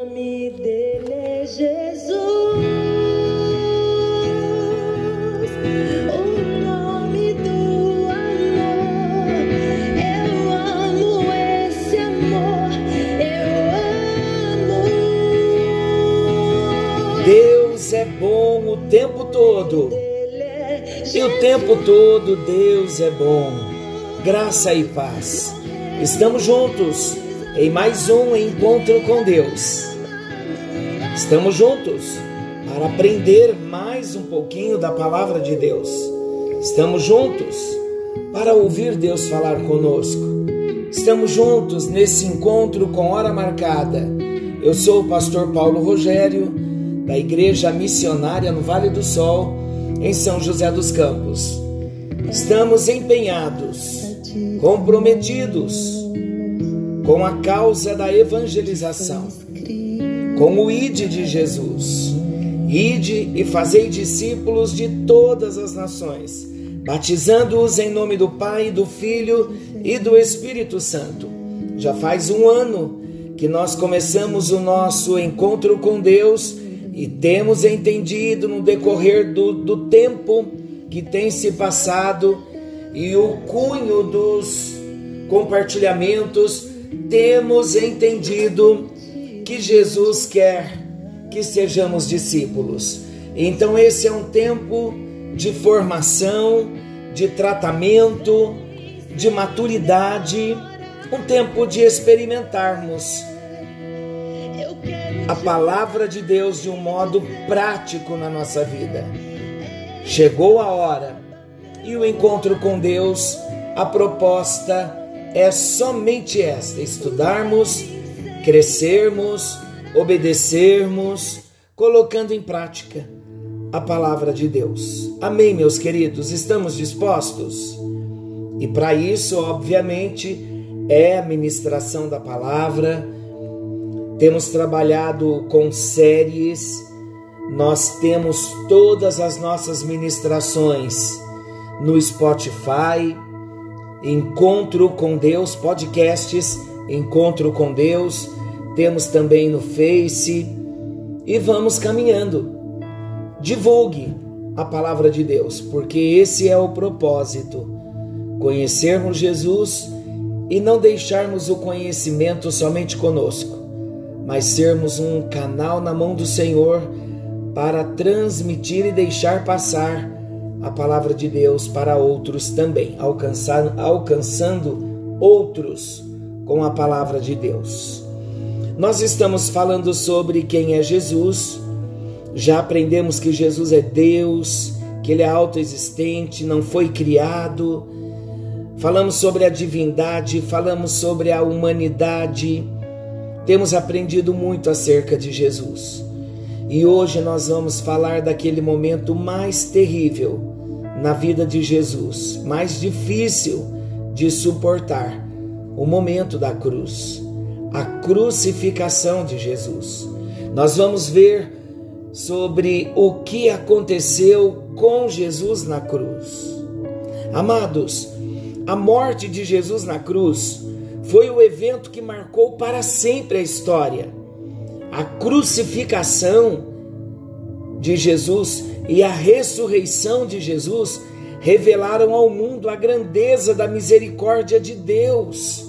nome dele é Jesus. O nome do amor. Eu amo esse amor. Eu amo. Deus é bom o tempo todo. É E o tempo todo Deus é bom. Graça e paz. Estamos juntos em mais um encontro com Deus. Estamos juntos para aprender mais um pouquinho da palavra de Deus. Estamos juntos para ouvir Deus falar conosco. Estamos juntos nesse encontro com hora marcada. Eu sou o pastor Paulo Rogério, da Igreja Missionária no Vale do Sol, em São José dos Campos. Estamos empenhados, comprometidos com a causa da evangelização, com o ID de Jesus. Ide e fazei discípulos de todas as nações, batizando-os em nome do Pai, do Filho e do Espírito Santo. Já faz um ano que nós começamos o nosso encontro com Deus e temos entendido no decorrer do, do tempo que tem se passado e o cunho dos compartilhamentos, temos entendido que Jesus quer que sejamos discípulos. Então, esse é um tempo de formação, de tratamento, de maturidade, um tempo de experimentarmos a palavra de Deus de um modo prático na nossa vida. Chegou a hora e o encontro com Deus, a proposta é somente esta: estudarmos, crescermos, obedecermos, colocando em prática a palavra de Deus. Amém, meus queridos? Estamos dispostos? E para isso, obviamente, é a ministração da palavra. Temos trabalhado com séries, nós temos todas as nossas ministrações no Spotify, Encontro com Deus, podcasts Encontro com Deus, temos também no Face e vamos caminhando. Divulgue a palavra de Deus, porque esse é o propósito: conhecermos Jesus e não deixarmos o conhecimento somente conosco, mas sermos um canal na mão do Senhor para transmitir e deixar passar a palavra de Deus para outros também, alcançar, alcançando outros com a palavra de Deus. Nós estamos falando sobre quem é Jesus, já aprendemos que Jesus é Deus, que Ele é autoexistente, não foi criado. Falamos sobre a divindade, falamos sobre a humanidade. Temos aprendido muito acerca de Jesus. E hoje nós vamos falar daquele momento mais terrível na vida de Jesus, mais difícil de suportar, o momento da cruz, a crucificação de Jesus. Nós vamos ver sobre o que aconteceu com Jesus na cruz. Amados, a morte de Jesus na cruz foi o evento que marcou para sempre a história. A crucificação de Jesus e a ressurreição de Jesus revelaram ao mundo a grandeza da misericórdia de Deus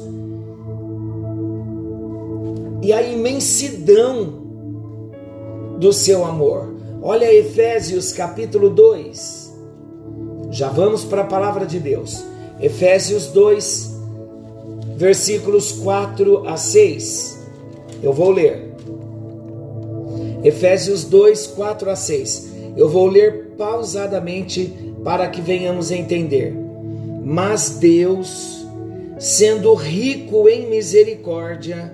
e a imensidão do seu amor. Olha Efésios capítulo 2. Já vamos para a palavra de Deus. Efésios 2, versículos 4 a 6. Eu vou ler. Efésios 2, 4 a 6. Eu vou ler pausadamente para que venhamos entender. Mas Deus, sendo rico em misericórdia,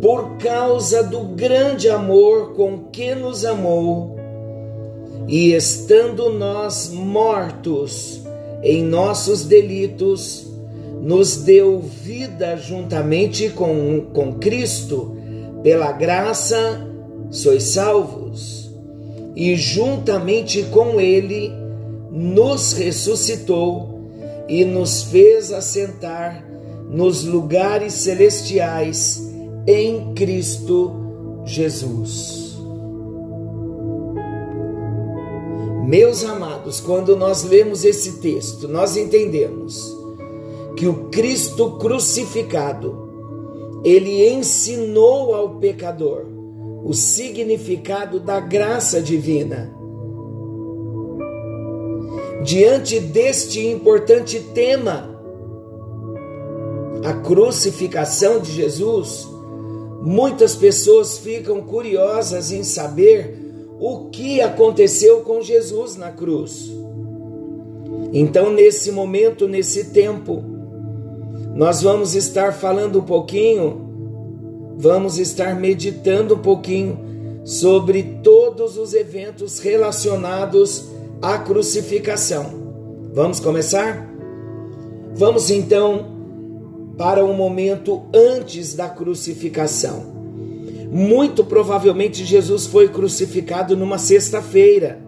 por causa do grande amor com que nos amou, e estando nós mortos em nossos delitos, nos deu vida juntamente com, com Cristo, pela graça sois salvos, e juntamente com Ele nos ressuscitou e nos fez assentar nos lugares celestiais em Cristo Jesus. Meus amados, quando nós lemos esse texto, nós entendemos que o Cristo crucificado, ele ensinou ao pecador o significado da graça divina. Diante deste importante tema, a crucificação de Jesus, muitas pessoas ficam curiosas em saber o que aconteceu com Jesus na cruz. Então, nesse momento, nesse tempo, nós vamos estar falando um pouquinho, vamos estar meditando um pouquinho sobre todos os eventos relacionados à crucificação. Vamos começar? Vamos então para o um momento antes da crucificação. Muito provavelmente Jesus foi crucificado numa sexta-feira.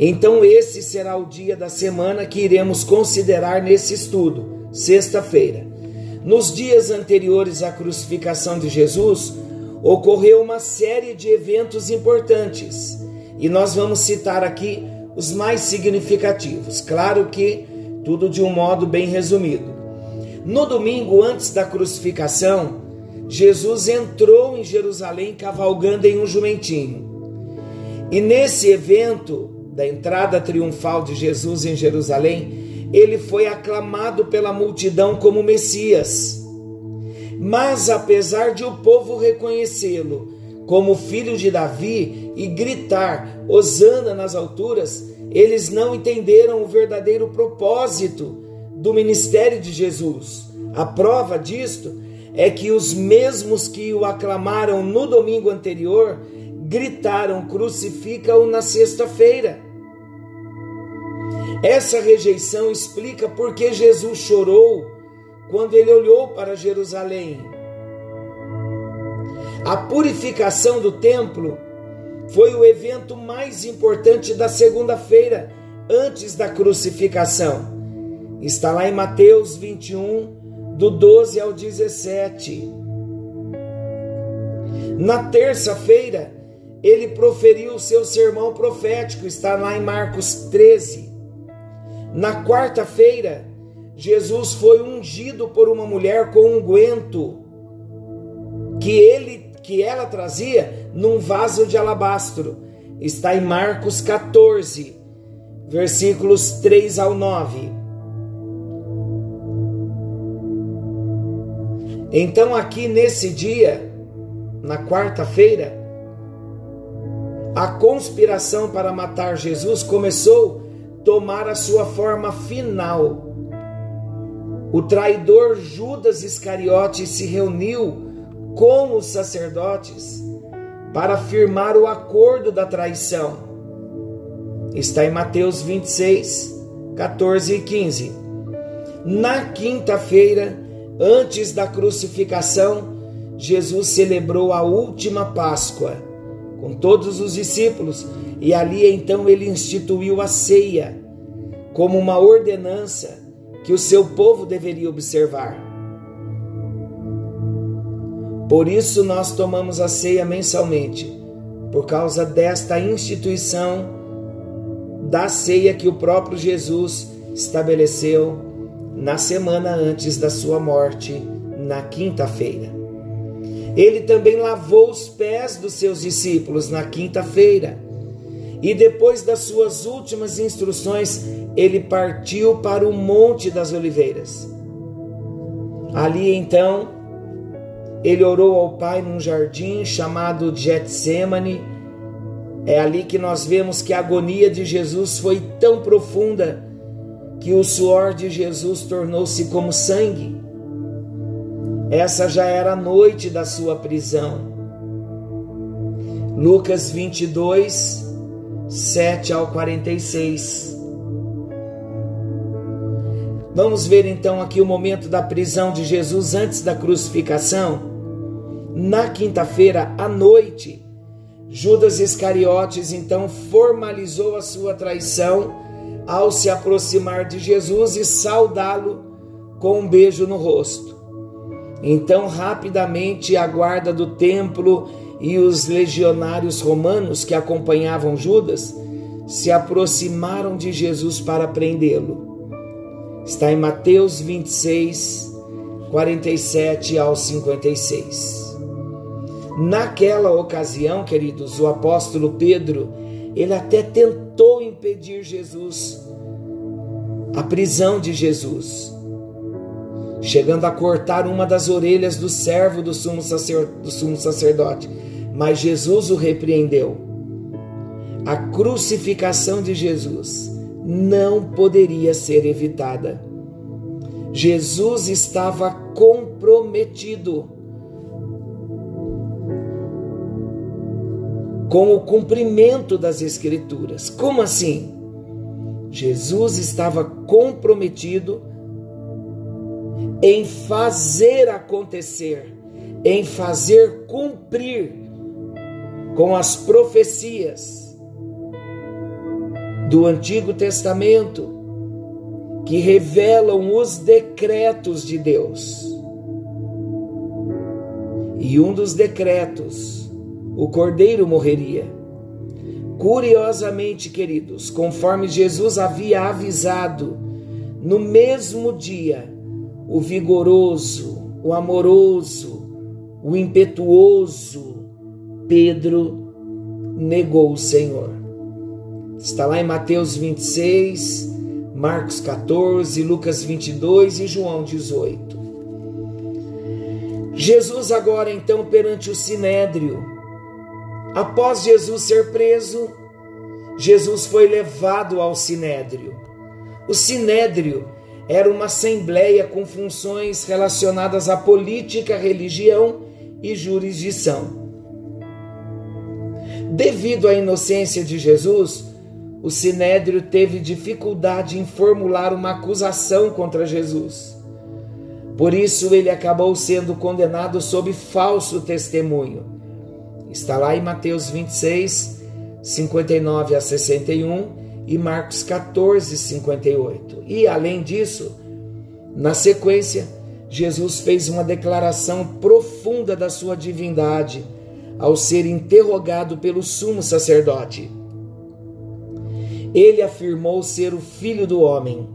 Então, esse será o dia da semana que iremos considerar nesse estudo sexta-feira. Nos dias anteriores à crucificação de Jesus, ocorreu uma série de eventos importantes e nós vamos citar aqui os mais significativos. Claro que tudo de um modo bem resumido. No domingo antes da crucificação, Jesus entrou em Jerusalém cavalgando em um jumentinho. E nesse evento da entrada triunfal de Jesus em Jerusalém, ele foi aclamado pela multidão como Messias. Mas apesar de o povo reconhecê-lo como filho de Davi e gritar Hosana nas alturas, eles não entenderam o verdadeiro propósito do ministério de Jesus. A prova disto é que os mesmos que o aclamaram no domingo anterior gritaram: crucifica-o na sexta-feira. Essa rejeição explica por que Jesus chorou quando ele olhou para Jerusalém. A purificação do templo foi o evento mais importante da segunda-feira antes da crucificação. Está lá em Mateus 21, do 12 ao 17. Na terça-feira, ele proferiu o seu sermão profético, está lá em Marcos 13. Na quarta-feira, Jesus foi ungido por uma mulher com unguento que ele que ela trazia num vaso de alabastro. Está em Marcos 14, versículos 3 ao 9. Então, aqui nesse dia, na quarta-feira, a conspiração para matar Jesus começou tomar a sua forma final. O traidor Judas Iscariote se reuniu com os sacerdotes para firmar o acordo da traição. Está em Mateus 26, 14 e 15. Na quinta-feira, antes da crucificação, Jesus celebrou a última Páscoa com todos os discípulos e ali então ele instituiu a ceia como uma ordenança que o seu povo deveria observar. Por isso nós tomamos a ceia mensalmente, por causa desta instituição da ceia que o próprio Jesus estabeleceu na semana antes da sua morte, na quinta-feira. Ele também lavou os pés dos seus discípulos na quinta-feira e depois das suas últimas instruções, ele partiu para o Monte das Oliveiras. Ali então, ele orou ao Pai num jardim chamado Getsemane. É ali que nós vemos que a agonia de Jesus foi tão profunda que o suor de Jesus tornou-se como sangue. Essa já era a noite da sua prisão. Lucas 22, 7 ao 46. Vamos ver então aqui o momento da prisão de Jesus antes da crucificação. Na quinta-feira à noite, Judas Iscariotes então formalizou a sua traição ao se aproximar de Jesus e saudá-lo com um beijo no rosto. Então, rapidamente, a guarda do templo e os legionários romanos que acompanhavam Judas se aproximaram de Jesus para prendê-lo. Está em Mateus 26, 47 ao 56. Naquela ocasião, queridos, o apóstolo Pedro, ele até tentou impedir Jesus, a prisão de Jesus, chegando a cortar uma das orelhas do servo do sumo, do sumo sacerdote. Mas Jesus o repreendeu. A crucificação de Jesus não poderia ser evitada. Jesus estava comprometido com o cumprimento das Escrituras. Como assim? Jesus estava comprometido em fazer acontecer, em fazer cumprir com as profecias do Antigo Testamento que revelam os decretos de Deus. E um dos decretos, o cordeiro morreria. Curiosamente, queridos, conforme Jesus havia avisado, no mesmo dia, o vigoroso, o amoroso, o impetuoso Pedro negou o Senhor. Está lá em Mateus 26, Marcos 14, Lucas 22 e João 18. Jesus, agora então, perante o sinédrio, após Jesus ser preso, Jesus foi levado ao sinédrio. O sinédrio era uma assembleia com funções relacionadas à política, religião e jurisdição. Devido à inocência de Jesus, o sinédrio teve dificuldade em formular uma acusação contra Jesus. Por isso ele acabou sendo condenado sob falso testemunho. Está lá em Mateus 26, 59 a 61 e Marcos 14, 58. E além disso, na sequência, Jesus fez uma declaração profunda da sua divindade ao ser interrogado pelo sumo sacerdote. Ele afirmou ser o filho do homem,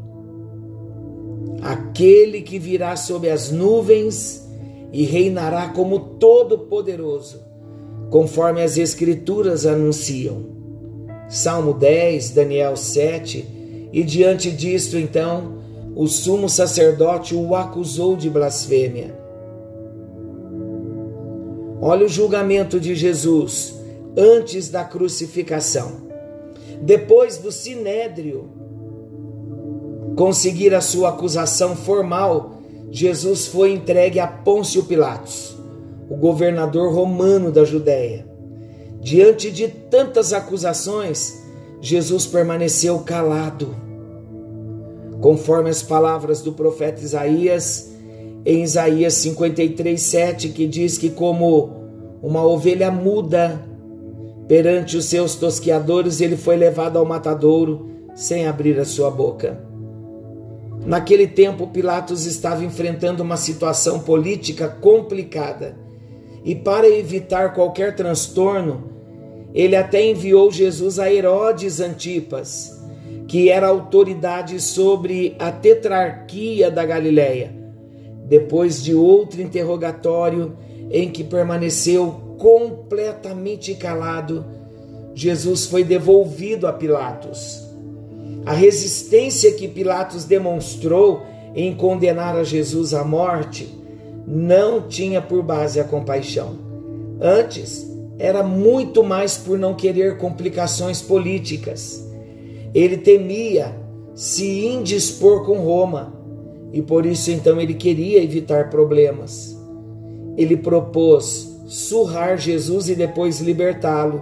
aquele que virá sobre as nuvens e reinará como todo-poderoso, conforme as Escrituras anunciam. Salmo 10, Daniel 7, e diante disto, então, o sumo sacerdote o acusou de blasfêmia. Olha o julgamento de Jesus antes da crucificação. Depois do sinédrio conseguir a sua acusação formal, Jesus foi entregue a Pôncio Pilatos, o governador romano da Judéia. Diante de tantas acusações, Jesus permaneceu calado. Conforme as palavras do profeta Isaías, em Isaías 53, 7, que diz que, como uma ovelha muda perante os seus tosqueadores, ele foi levado ao matadouro sem abrir a sua boca. Naquele tempo, Pilatos estava enfrentando uma situação política complicada e, para evitar qualquer transtorno, ele até enviou Jesus a Herodes Antipas, que era autoridade sobre a tetrarquia da Galileia. Depois de outro interrogatório em que permaneceu completamente calado, Jesus foi devolvido a Pilatos. A resistência que Pilatos demonstrou em condenar a Jesus à morte não tinha por base a compaixão. Antes, era muito mais por não querer complicações políticas. Ele temia se indispor com Roma e por isso então ele queria evitar problemas. Ele propôs surrar Jesus e depois libertá-lo.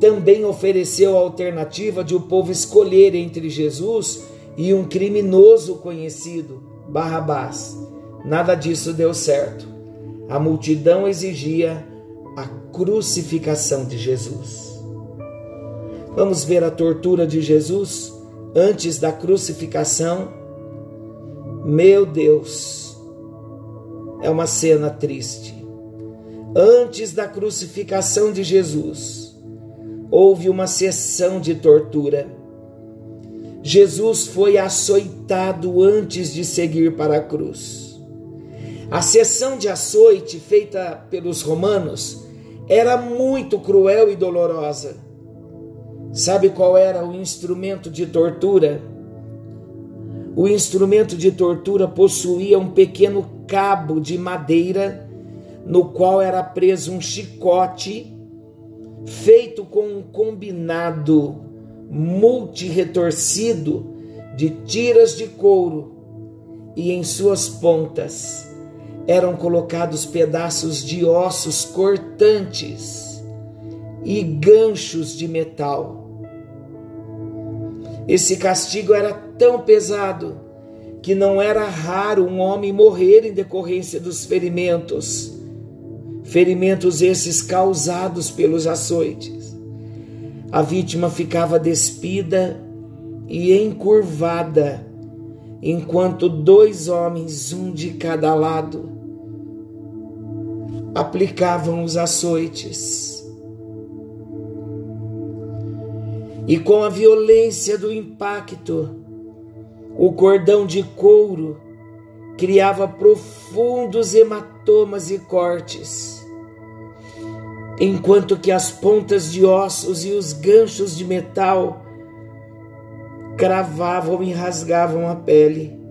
Também ofereceu a alternativa de o povo escolher entre Jesus e um criminoso conhecido, Barrabás. Nada disso deu certo. A multidão exigia a crucificação de Jesus. Vamos ver a tortura de Jesus antes da crucificação. Meu Deus, é uma cena triste. Antes da crucificação de Jesus, houve uma sessão de tortura. Jesus foi açoitado antes de seguir para a cruz. A sessão de açoite feita pelos romanos era muito cruel e dolorosa. Sabe qual era o instrumento de tortura? O instrumento de tortura possuía um pequeno cabo de madeira no qual era preso um chicote feito com um combinado multiretorcido de tiras de couro e em suas pontas eram colocados pedaços de ossos cortantes e ganchos de metal. Esse castigo era tão pesado que não era raro um homem morrer em decorrência dos ferimentos, ferimentos esses causados pelos açoites. A vítima ficava despida e encurvada, enquanto dois homens, um de cada lado, aplicavam os açoites. E com a violência do impacto, o cordão de couro criava profundos hematomas e cortes, enquanto que as pontas de ossos e os ganchos de metal cravavam e rasgavam a pele.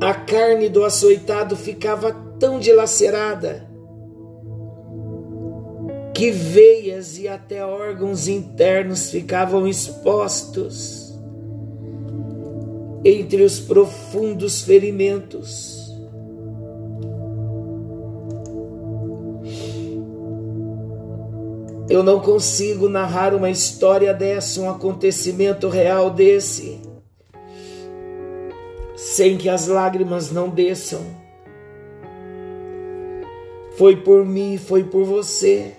A carne do açoitado ficava tão dilacerada que veias e até órgãos internos ficavam expostos entre os profundos ferimentos. Eu não consigo narrar uma história dessa, um acontecimento real desse sem que as lágrimas não desçam. Foi por mim, foi por você.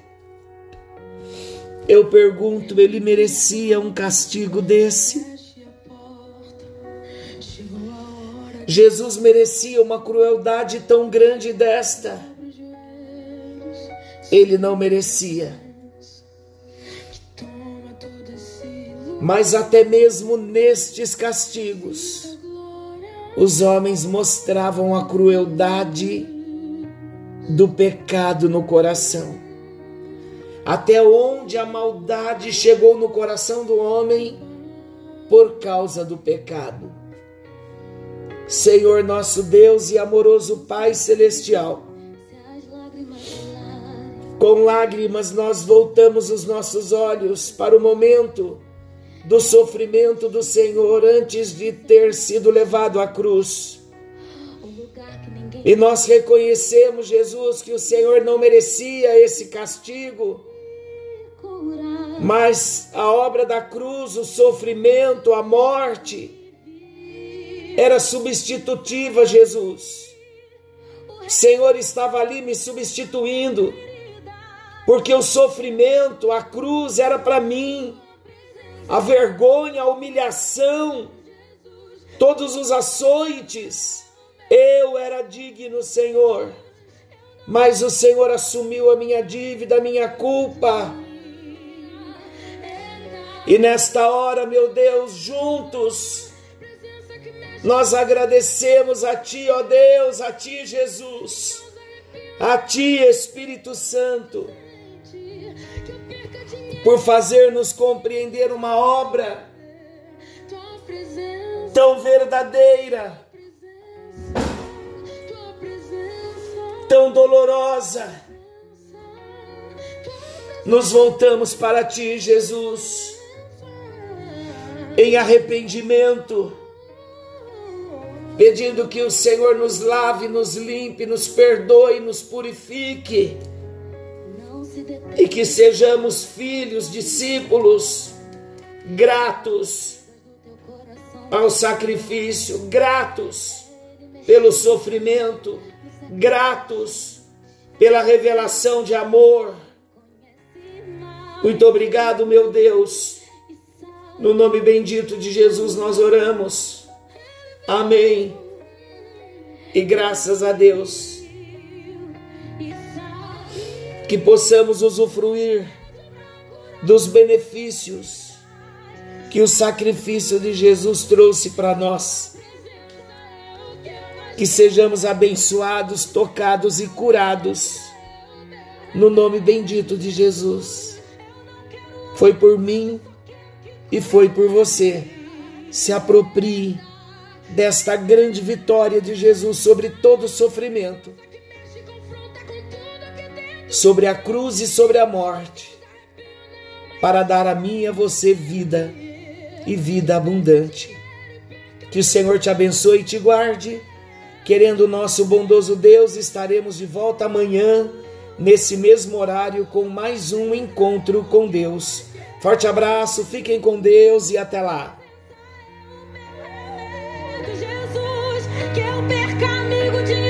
Eu pergunto, ele merecia um castigo desse? Jesus merecia uma crueldade tão grande desta? Ele não merecia. Mas até mesmo nestes castigos, os homens mostravam a crueldade do pecado no coração. Até onde a maldade chegou no coração do homem por causa do pecado. Senhor nosso Deus e amoroso Pai celestial, com lágrimas nós voltamos os nossos olhos para o momento do sofrimento do Senhor antes de ter sido levado à cruz. E nós reconhecemos, Jesus, que o Senhor não merecia esse castigo, mas a obra da cruz, o sofrimento, a morte, era substitutiva, Jesus. O Senhor estava ali me substituindo, porque o sofrimento, a cruz era para mim a vergonha, a humilhação, todos os açoites. Eu era digno, Senhor, mas o Senhor assumiu a minha dívida, a minha culpa. E nesta hora, meu Deus, juntos, nós agradecemos a Ti, ó Deus, a Ti, Jesus, a Ti, Espírito Santo por fazer-nos compreender uma obra tão verdadeira, tão dolorosa. Nos voltamos para Ti, Jesus, em arrependimento, pedindo que o Senhor nos lave, nos limpe, nos perdoe, nos purifique e que sejamos filhos, discípulos, gratos ao sacrifício, gratos pelo sofrimento, gratos pela revelação de amor. Muito obrigado, meu Deus. No nome bendito de Jesus nós oramos. Amém. E graças a Deus que possamos usufruir dos benefícios que o sacrifício de Jesus trouxe para nós. Que sejamos abençoados, tocados e curados no nome bendito de Jesus. Foi por mim e foi por você. Se aproprie desta grande vitória de Jesus sobre todo sofrimento, sobre a cruz e sobre a morte, para dar a mim e a você vida e vida abundante. Que o Senhor te abençoe e te guarde. Querendo o nosso bondoso Deus, estaremos de volta amanhã, nesse mesmo horário, com mais um encontro com Deus. Forte abraço, fiquem com Deus e até lá.